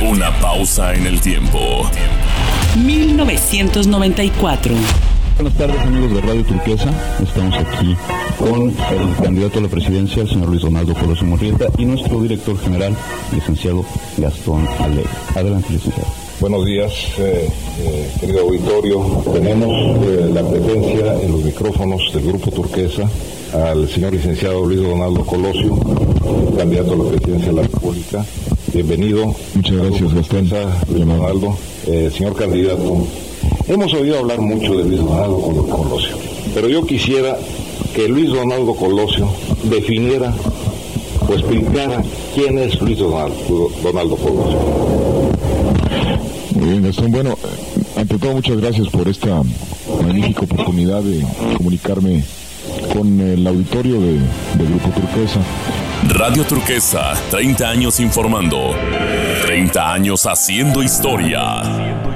Una pausa en el tiempo. 1994. Buenas tardes amigos de Radio Turquesa, estamos aquí con el candidato a la presidencia, el señor Luis Donaldo Colosio Morrieta, y nuestro director general, licenciado Gastón Alegre. Adelante, licenciado. Buenos días, eh, eh, querido auditorio. Tenemos eh, la presencia en los micrófonos del Grupo Turquesa al señor licenciado Luis Donaldo Colosio, candidato a la presidencia de la República. Bienvenido. Muchas gracias, Gastón. Luis Donaldo, señor candidato. Hemos oído hablar mucho de Luis Donaldo Colosio, pero yo quisiera que Luis Donaldo Colosio definiera o explicara quién es Luis Donaldo, Donaldo Colosio. Muy bien, Gastón. Bueno, ante todo, muchas gracias por esta magnífica oportunidad de comunicarme con el auditorio de, Grupo Turquesa. Radio Turquesa, 30 años informando, 30 años haciendo historia.